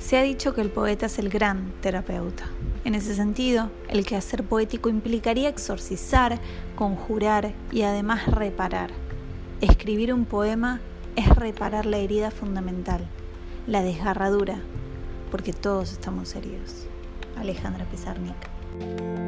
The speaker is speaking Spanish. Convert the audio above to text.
Se ha dicho que el poeta es el gran terapeuta. En ese sentido, el quehacer poético implicaría exorcizar, conjurar y además reparar. Escribir un poema es reparar la herida fundamental, la desgarradura, porque todos estamos heridos. Alejandra Pizarnik.